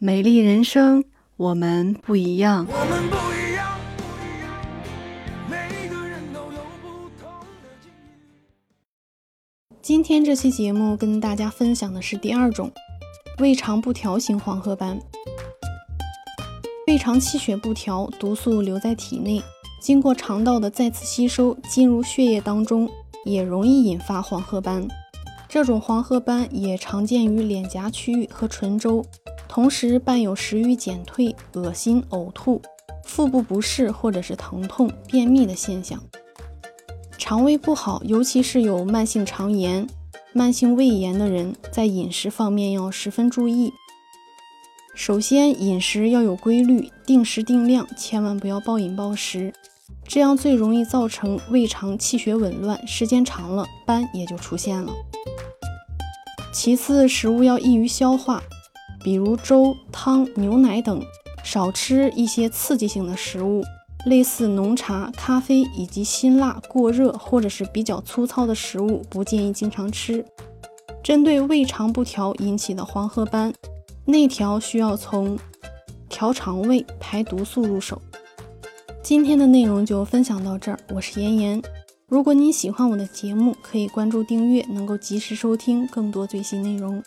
美丽人生，我们不一样。我们不一样，不一样，每个人都有不同的境遇。今天这期节目跟大家分享的是第二种胃肠不调型黄褐斑。胃肠气血不调，毒素留在体内，经过肠道的再次吸收，进入血液当中，也容易引发黄褐斑。这种黄褐斑也常见于脸颊区域和唇周。同时伴有食欲减退、恶心、呕吐、腹部不适或者是疼痛、便秘的现象。肠胃不好，尤其是有慢性肠炎、慢性胃炎的人，在饮食方面要十分注意。首先，饮食要有规律，定时定量，千万不要暴饮暴食，这样最容易造成胃肠气血紊乱，时间长了斑也就出现了。其次，食物要易于消化。比如粥、汤、牛奶等，少吃一些刺激性的食物，类似浓茶、咖啡以及辛辣、过热或者是比较粗糙的食物，不建议经常吃。针对胃肠不调引起的黄褐斑，内调需要从调肠胃、排毒素入手。今天的内容就分享到这儿，我是妍妍。如果你喜欢我的节目，可以关注订阅，能够及时收听更多最新内容。